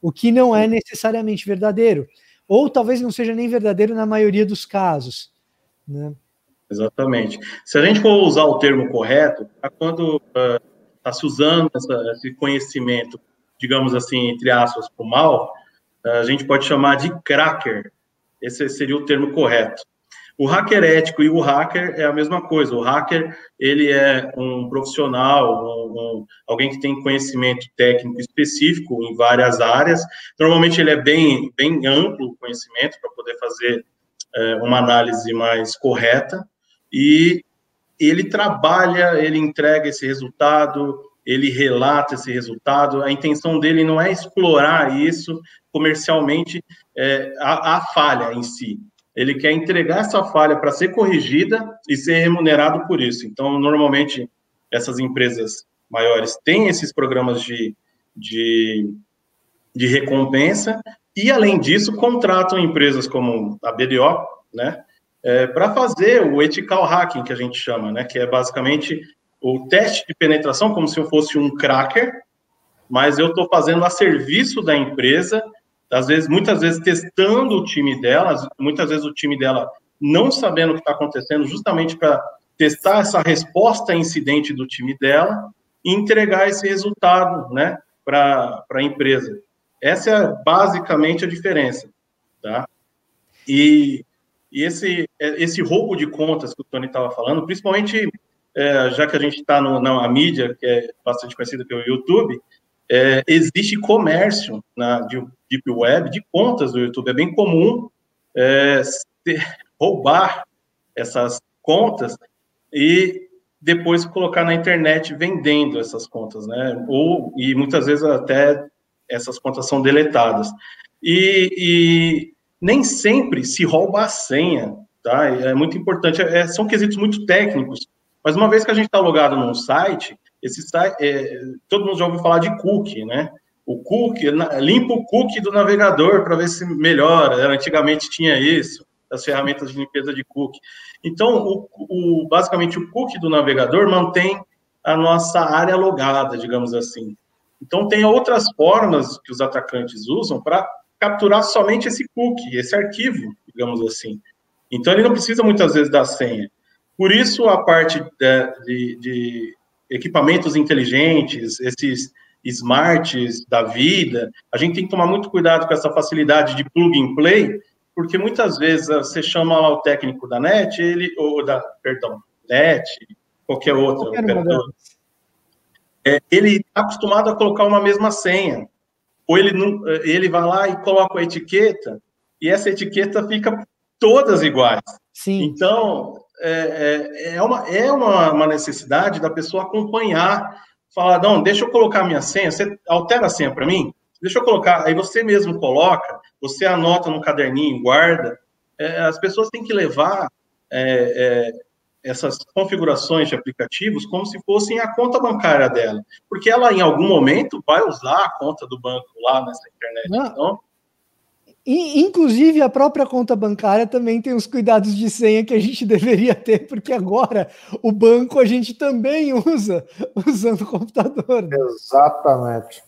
o que não é necessariamente verdadeiro ou talvez não seja nem verdadeiro na maioria dos casos. Né? Exatamente. Se a gente for usar o termo correto, é quando está uh, se usando essa, esse conhecimento, digamos assim, entre aspas, para o mal, uh, a gente pode chamar de cracker. Esse seria o termo correto. O hacker ético e o hacker é a mesma coisa. O hacker, ele é um profissional, um, um, alguém que tem conhecimento técnico específico em várias áreas. Normalmente ele é bem, bem amplo o conhecimento para poder fazer é, uma análise mais correta. E ele trabalha, ele entrega esse resultado, ele relata esse resultado. A intenção dele não é explorar isso comercialmente, é, a, a falha em si ele quer entregar essa falha para ser corrigida e ser remunerado por isso. Então, normalmente, essas empresas maiores têm esses programas de, de, de recompensa e, além disso, contratam empresas como a BDO, né, é, para fazer o ethical hacking, que a gente chama, né, que é basicamente o teste de penetração, como se eu fosse um cracker, mas eu estou fazendo a serviço da empresa às vezes, muitas vezes testando o time dela, muitas vezes o time dela não sabendo o que está acontecendo, justamente para testar essa resposta a incidente do time dela e entregar esse resultado, né, para a empresa. Essa é basicamente a diferença, tá? E, e esse, esse roubo de contas que o Tony estava falando, principalmente é, já que a gente está na mídia, que é bastante conhecida pelo YouTube, é, existe comércio na Deep Web de contas do YouTube. É bem comum é, ter, roubar essas contas e depois colocar na internet vendendo essas contas, né? Ou, e muitas vezes até essas contas são deletadas. E, e nem sempre se rouba a senha, tá? É muito importante. É, são quesitos muito técnicos. Mas uma vez que a gente está logado num site, esse site, é, todo mundo já ouviu falar de cookie, né? O cookie, limpa o cookie do navegador para ver se melhora. Antigamente tinha isso, as ferramentas de limpeza de cookie. Então, o, o, basicamente, o cookie do navegador mantém a nossa área logada, digamos assim. Então, tem outras formas que os atacantes usam para capturar somente esse cookie, esse arquivo, digamos assim. Então, ele não precisa muitas vezes da senha. Por isso, a parte de, de, de equipamentos inteligentes, esses smarts da vida, a gente tem que tomar muito cuidado com essa facilidade de plug and play, porque muitas vezes você chama lá o técnico da NET, ele, ou da, perdão, NET, qualquer outro é, ele está acostumado a colocar uma mesma senha, ou ele, não, ele vai lá e coloca a etiqueta, e essa etiqueta fica todas iguais. Sim. Então, é, é, é, uma, é uma, uma, necessidade da pessoa acompanhar, falar, não, deixa eu colocar minha senha, você altera a senha para mim? Deixa eu colocar, aí você mesmo coloca, você anota no caderninho, guarda. É, as pessoas têm que levar é, é, essas configurações de aplicativos como se fossem a conta bancária dela, porque ela em algum momento vai usar a conta do banco lá nessa internet. Não. Então, Inclusive, a própria conta bancária também tem os cuidados de senha que a gente deveria ter, porque agora o banco a gente também usa usando o computador. Né? Exatamente.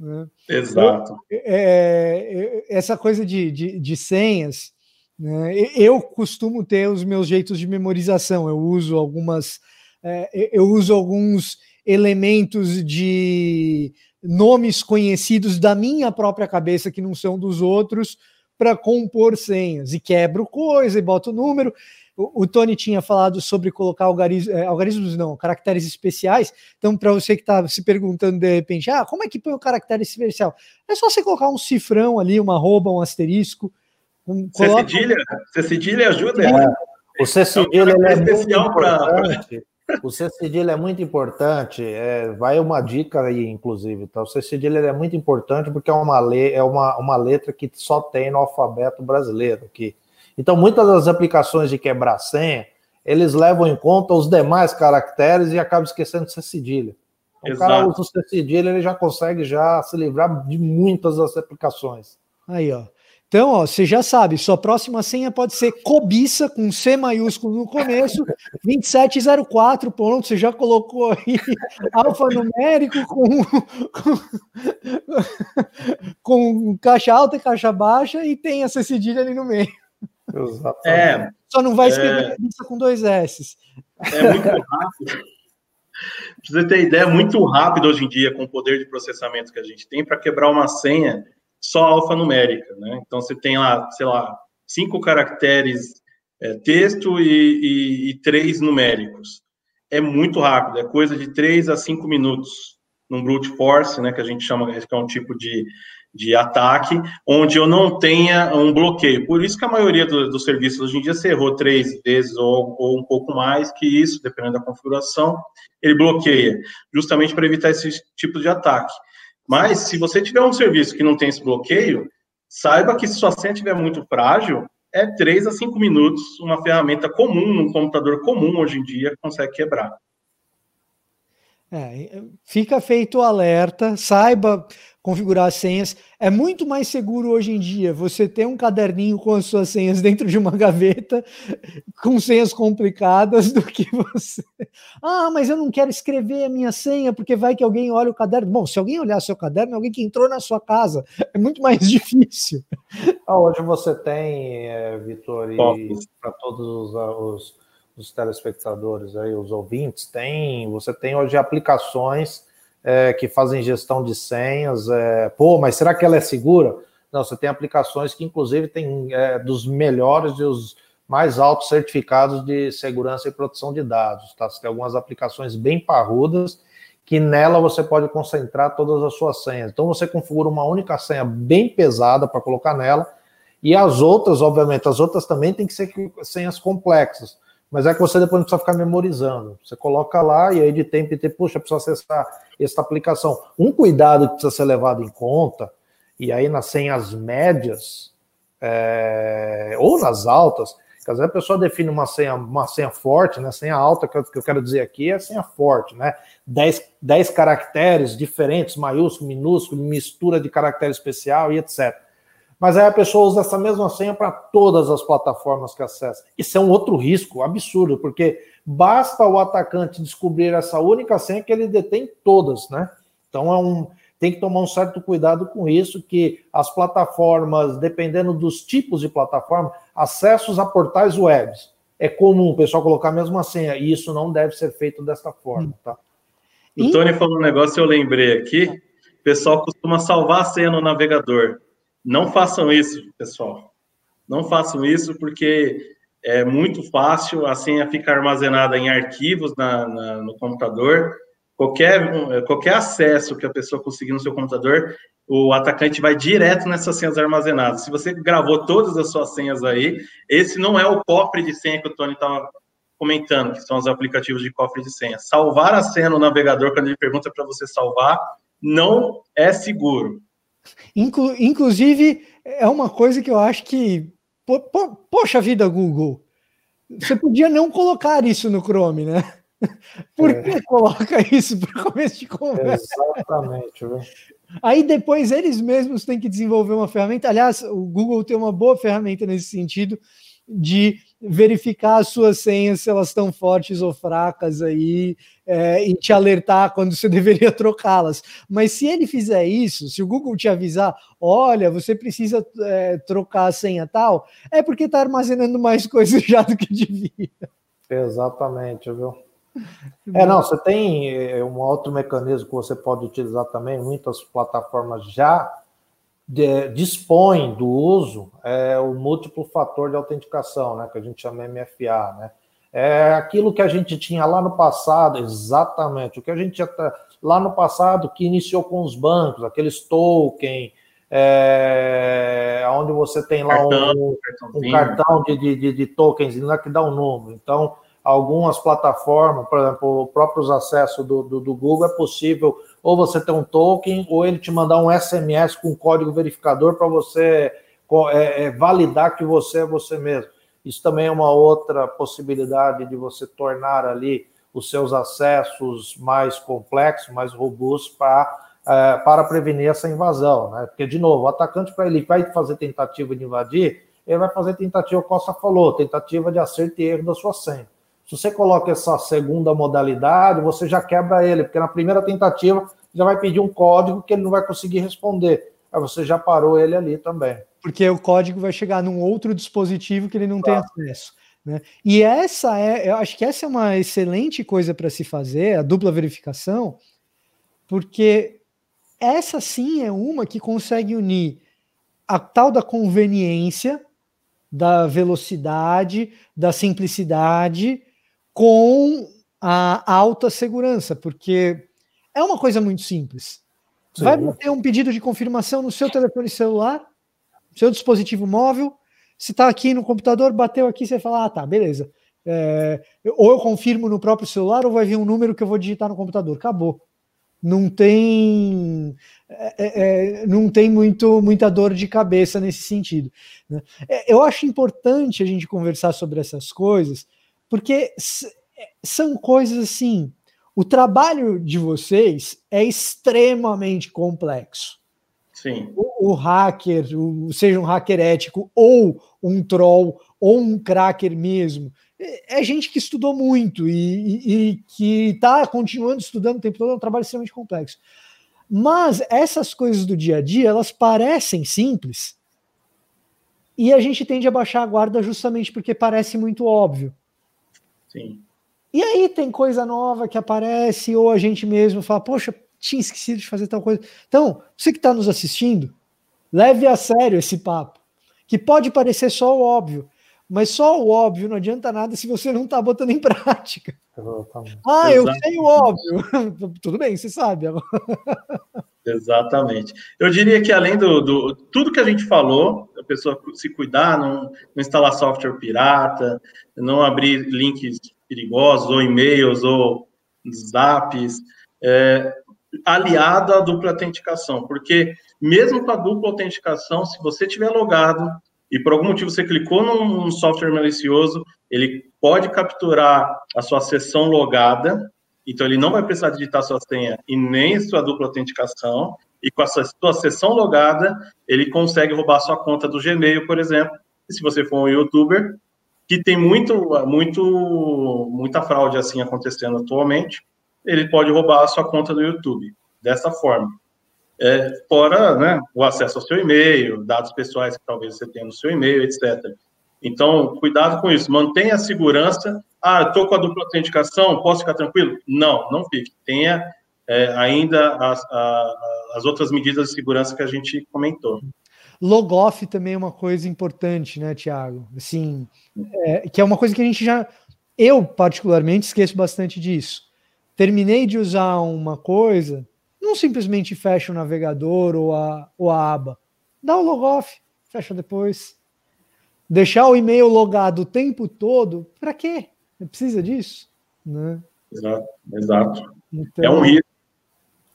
Né? Exato. É, é, essa coisa de, de, de senhas, né? eu costumo ter os meus jeitos de memorização. Eu uso algumas, é, eu uso alguns elementos de nomes conhecidos da minha própria cabeça que não são dos outros para compor senhas e quebro coisa e boto número. O, o Tony tinha falado sobre colocar algarismos, é, algarismos não, caracteres especiais. Então, para você que está se perguntando de repente, ah, como é que põe o caractere especial? É só você colocar um cifrão ali, uma arroba, um asterisco. Um, coloca... cedilha, cedilha ajuda. É. O C cedilha é, é especial para o C cedilha é muito importante, é, vai uma dica aí, inclusive. Tá? O C cedilha é muito importante porque é, uma, le, é uma, uma letra que só tem no alfabeto brasileiro aqui. Então, muitas das aplicações de quebrar senha, eles levam em conta os demais caracteres e acabam esquecendo C cedilha. Então, o cara usa o C cedilha, ele já consegue já se livrar de muitas das aplicações. Aí, ó. Então, ó, você já sabe, sua próxima senha pode ser cobiça com C maiúsculo no começo, 2704, pronto, você já colocou aí alfanumérico com, com, com, caixa alta e caixa baixa e tem essa cedilha ali no meio. Exatamente. É, Só não vai escrever é, cobiça com dois S. É muito rápido. Pra você ter ideia, é muito rápido hoje em dia com o poder de processamento que a gente tem para quebrar uma senha só alfanumérica, né? Então você tem lá, sei lá, cinco caracteres é, texto e, e, e, três numéricos. É muito rápido, é coisa de três a cinco minutos num brute force, né? Que a gente chama que é um tipo de, de ataque, onde eu não tenha um bloqueio. Por isso que a maioria dos do serviços hoje em dia você errou três vezes ou, ou um pouco mais que isso, dependendo da configuração, ele bloqueia, justamente para evitar esse tipo de ataque. Mas se você tiver um serviço que não tem esse bloqueio, saiba que se sua senha estiver muito frágil, é 3 a 5 minutos, uma ferramenta comum, num computador comum hoje em dia, consegue quebrar. É, fica feito o alerta, saiba configurar as senhas. É muito mais seguro hoje em dia você ter um caderninho com as suas senhas dentro de uma gaveta com senhas complicadas do que você. Ah, mas eu não quero escrever a minha senha porque vai que alguém olha o caderno. Bom, se alguém olhar seu caderno, é alguém que entrou na sua casa. É muito mais difícil. Ah, hoje você tem, é, Vitor, e para todos os, os, os telespectadores aí, os ouvintes, tem, você tem hoje aplicações é, que fazem gestão de senhas. É, pô, mas será que ela é segura? Não, você tem aplicações que, inclusive, tem é, dos melhores e os mais altos certificados de segurança e proteção de dados. Tá? Você tem algumas aplicações bem parrudas que nela você pode concentrar todas as suas senhas. Então você configura uma única senha bem pesada para colocar nela, e as outras, obviamente, as outras também tem que ser senhas complexas mas é que você depois não precisa ficar memorizando. Você coloca lá e aí de tempo em tempo, puxa, precisa acessar essa aplicação. Um cuidado que precisa ser levado em conta, e aí nas senhas médias é, ou nas altas, que às vezes a pessoa define uma senha, uma senha forte, né? Senha alta, que eu, que eu quero dizer aqui, é senha forte, né? 10, 10 caracteres diferentes, maiúsculo, minúsculo, mistura de caractere especial e etc. Mas aí a pessoa usa essa mesma senha para todas as plataformas que acessa. Isso é um outro risco absurdo, porque basta o atacante descobrir essa única senha que ele detém todas, né? Então é um, tem que tomar um certo cuidado com isso, que as plataformas, dependendo dos tipos de plataforma, acessos a portais webs. É comum o pessoal colocar a mesma senha, e isso não deve ser feito dessa forma, tá? O Tony falou um negócio, eu lembrei aqui. O pessoal costuma salvar a senha no navegador. Não façam isso, pessoal. Não façam isso porque é muito fácil a senha fica armazenada em arquivos na, na, no computador. Qualquer, qualquer acesso que a pessoa conseguir no seu computador, o atacante vai direto nessas senhas armazenadas. Se você gravou todas as suas senhas aí, esse não é o cofre de senha que o Tony estava comentando, que são os aplicativos de cofre de senha. Salvar a senha no navegador, quando ele pergunta para você salvar, não é seguro. Inclu inclusive, é uma coisa que eu acho que. Po po poxa vida, Google. Você podia não colocar isso no Chrome, né? Por é. que coloca isso para começo de conversa? Exatamente. Aí depois eles mesmos têm que desenvolver uma ferramenta. Aliás, o Google tem uma boa ferramenta nesse sentido de verificar as suas senhas se elas estão fortes ou fracas aí é, e te alertar quando você deveria trocá-las. Mas se ele fizer isso, se o Google te avisar, olha, você precisa é, trocar a senha tal, é porque está armazenando mais coisas já do que devia. Exatamente, viu? É, não, você tem é, um outro mecanismo que você pode utilizar também, muitas plataformas já de, dispõem do uso é o múltiplo fator de autenticação, né, que a gente chama MFA, né? É aquilo que a gente tinha lá no passado, exatamente, o que a gente tinha lá no passado que iniciou com os bancos, aqueles token, é, onde você tem lá cartão, um, um, cartão de, de, de, tokens lá que dá um número. Então, algumas plataformas, por exemplo, os próprios acessos do, do, do, Google, é possível ou você ter um token, ou ele te mandar um SMS com código verificador para você é, é, validar que você é você mesmo. Isso também é uma outra possibilidade de você tornar ali os seus acessos mais complexos, mais robustos para, é, para prevenir essa invasão. Né? Porque, de novo, o atacante, para ele vai fazer tentativa de invadir, ele vai fazer tentativa, como Costa falou, tentativa de acerto e erro da sua senha. Se você coloca essa segunda modalidade, você já quebra ele, porque na primeira tentativa já vai pedir um código que ele não vai conseguir responder. Aí você já parou ele ali também. Porque o código vai chegar num outro dispositivo que ele não claro. tem acesso. Né? E essa é, eu acho que essa é uma excelente coisa para se fazer, a dupla verificação, porque essa sim é uma que consegue unir a tal da conveniência, da velocidade, da simplicidade com a alta segurança, porque é uma coisa muito simples. Sim. Vai ter um pedido de confirmação no seu telefone celular, seu dispositivo móvel. Se está aqui no computador, bateu aqui, você fala, ah, tá, beleza. É, ou eu confirmo no próprio celular, ou vai vir um número que eu vou digitar no computador. Acabou. Não tem, é, é, é não tem muito, muita dor de cabeça nesse sentido. Né? É, eu acho importante a gente conversar sobre essas coisas, porque são coisas assim. O trabalho de vocês é extremamente complexo. Sim. O, o hacker, o, seja um hacker ético, ou um troll, ou um cracker mesmo, é, é gente que estudou muito e, e, e que está continuando estudando o tempo todo, é um trabalho extremamente complexo. Mas essas coisas do dia a dia, elas parecem simples, e a gente tende a baixar a guarda justamente porque parece muito óbvio. Sim. E aí tem coisa nova que aparece, ou a gente mesmo fala, poxa, tinha esquecido de fazer tal coisa. Então, você que está nos assistindo, leve a sério esse papo, que pode parecer só o óbvio, mas só o óbvio não adianta nada se você não está botando em prática. Exatamente. Ah, eu sei o óbvio. Tudo bem, você sabe. Exatamente. Eu diria que além do, do, tudo que a gente falou, a pessoa se cuidar, não, não instalar software pirata, não abrir links perigosos ou e-mails ou zaps, é, aliado à dupla autenticação, porque mesmo com a dupla autenticação, se você tiver logado e por algum motivo você clicou num software malicioso, ele pode capturar a sua sessão logada então, ele não vai precisar digitar sua senha e nem sua dupla autenticação. E com a sua sessão logada, ele consegue roubar sua conta do Gmail, por exemplo. E se você for um youtuber, que tem muito, muito, muita fraude assim acontecendo atualmente, ele pode roubar a sua conta do YouTube dessa forma. É, fora né, o acesso ao seu e-mail, dados pessoais que talvez você tenha no seu e-mail, etc. Então, cuidado com isso. Mantenha a segurança. Ah, estou com a dupla autenticação, posso ficar tranquilo? Não, não fique. Tenha é, ainda as, a, as outras medidas de segurança que a gente comentou. Logoff também é uma coisa importante, né, Tiago? Assim, é, que é uma coisa que a gente já, eu particularmente esqueço bastante disso. Terminei de usar uma coisa, não simplesmente fecha o navegador ou a, ou a aba, dá o logoff, fecha depois, Deixar o e-mail logado o tempo todo, para quê? Precisa disso? Né? Exato, exato. Então, é um risco.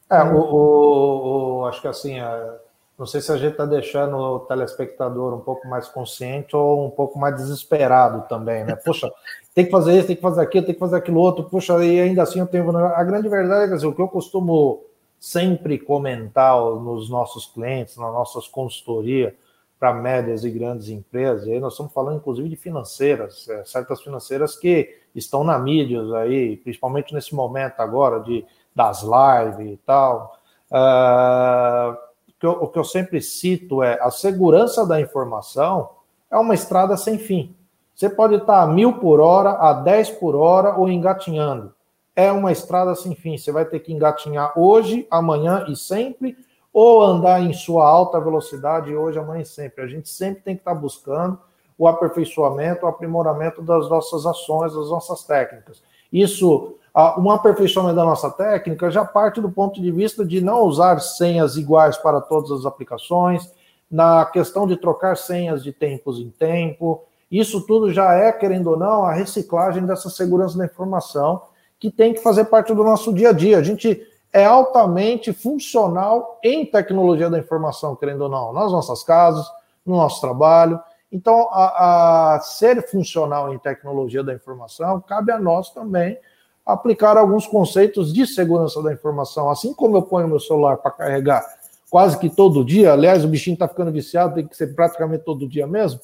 É, o, o, o, acho que assim, é, não sei se a gente está deixando o telespectador um pouco mais consciente ou um pouco mais desesperado também, né? Puxa, tem que fazer isso, tem que fazer aquilo, tem que fazer aquilo outro, puxa, e ainda assim eu tenho. A grande verdade é que assim, o que eu costumo sempre comentar nos nossos clientes, nas nossas consultorias, para médias e grandes empresas, e aí nós estamos falando inclusive de financeiras, é, certas financeiras que estão na mídia aí, principalmente nesse momento agora de, das lives e tal. Uh, que eu, o que eu sempre cito é a segurança da informação é uma estrada sem fim. Você pode estar a mil por hora, a 10 por hora ou engatinhando. É uma estrada sem fim. Você vai ter que engatinhar hoje, amanhã e sempre, ou andar em sua alta velocidade hoje, amanhã e sempre. A gente sempre tem que estar buscando o aperfeiçoamento, o aprimoramento das nossas ações, das nossas técnicas. Isso, um aperfeiçoamento da nossa técnica já parte do ponto de vista de não usar senhas iguais para todas as aplicações, na questão de trocar senhas de tempos em tempo. Isso tudo já é, querendo ou não, a reciclagem dessa segurança da informação, que tem que fazer parte do nosso dia a dia. A gente é altamente funcional em tecnologia da informação, querendo ou não, nas nossas casas, no nosso trabalho. Então, a, a ser funcional em tecnologia da informação, cabe a nós também aplicar alguns conceitos de segurança da informação. Assim como eu ponho meu celular para carregar quase que todo dia, aliás, o bichinho está ficando viciado, tem que ser praticamente todo dia mesmo.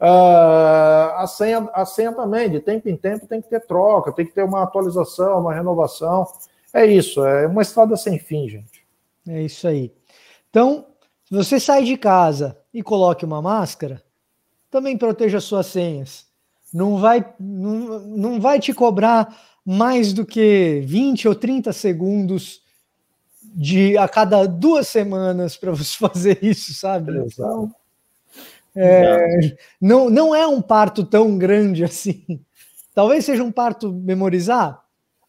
Uh, a, senha, a senha também, de tempo em tempo, tem que ter troca, tem que ter uma atualização, uma renovação. É isso, é uma estrada sem fim, gente. É isso aí. Então, se você sai de casa e coloque uma máscara, também proteja suas senhas. Não vai, não, não vai te cobrar mais do que 20 ou 30 segundos de a cada duas semanas para você fazer isso, sabe? Então, é, não, não é um parto tão grande assim. Talvez seja um parto memorizar,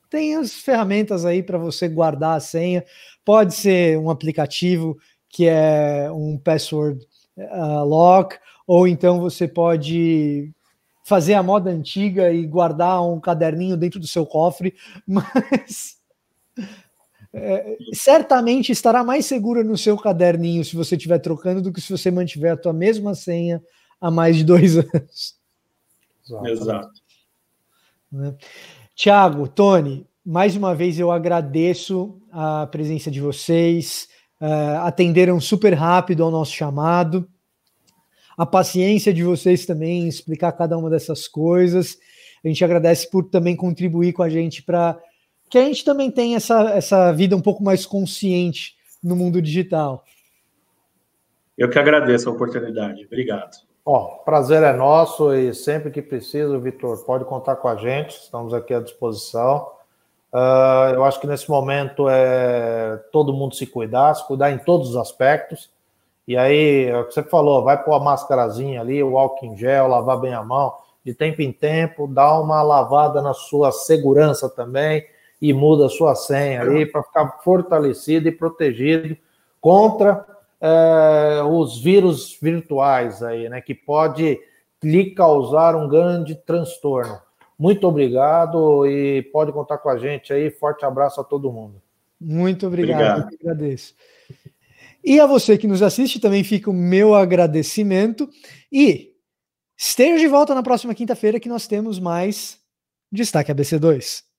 tem as ferramentas aí para você guardar a senha. Pode ser um aplicativo que é um password uh, lock, ou então você pode fazer a moda antiga e guardar um caderninho dentro do seu cofre, mas é, certamente estará mais segura no seu caderninho se você estiver trocando do que se você mantiver a tua mesma senha há mais de dois anos. Exato. Né? Tiago, Tony, mais uma vez eu agradeço a presença de vocês. Uh, atenderam super rápido ao nosso chamado. A paciência de vocês também em explicar cada uma dessas coisas. A gente agradece por também contribuir com a gente para que a gente também tenha essa, essa vida um pouco mais consciente no mundo digital. Eu que agradeço a oportunidade. Obrigado. Ó, prazer é nosso e sempre que precisa, Vitor, pode contar com a gente. Estamos aqui à disposição. Uh, eu acho que nesse momento é todo mundo se cuidar, se cuidar em todos os aspectos. E aí, é o que você falou, vai pôr a máscarazinha ali, o álcool em gel, lavar bem a mão, de tempo em tempo, dá uma lavada na sua segurança também e muda a sua senha ali para ficar fortalecido e protegido contra é, os vírus virtuais aí, né? Que pode lhe causar um grande transtorno. Muito obrigado e pode contar com a gente aí. Forte abraço a todo mundo. Muito obrigado, obrigado. agradeço. E a você que nos assiste também fica o meu agradecimento. E esteja de volta na próxima quinta-feira que nós temos mais Destaque ABC2.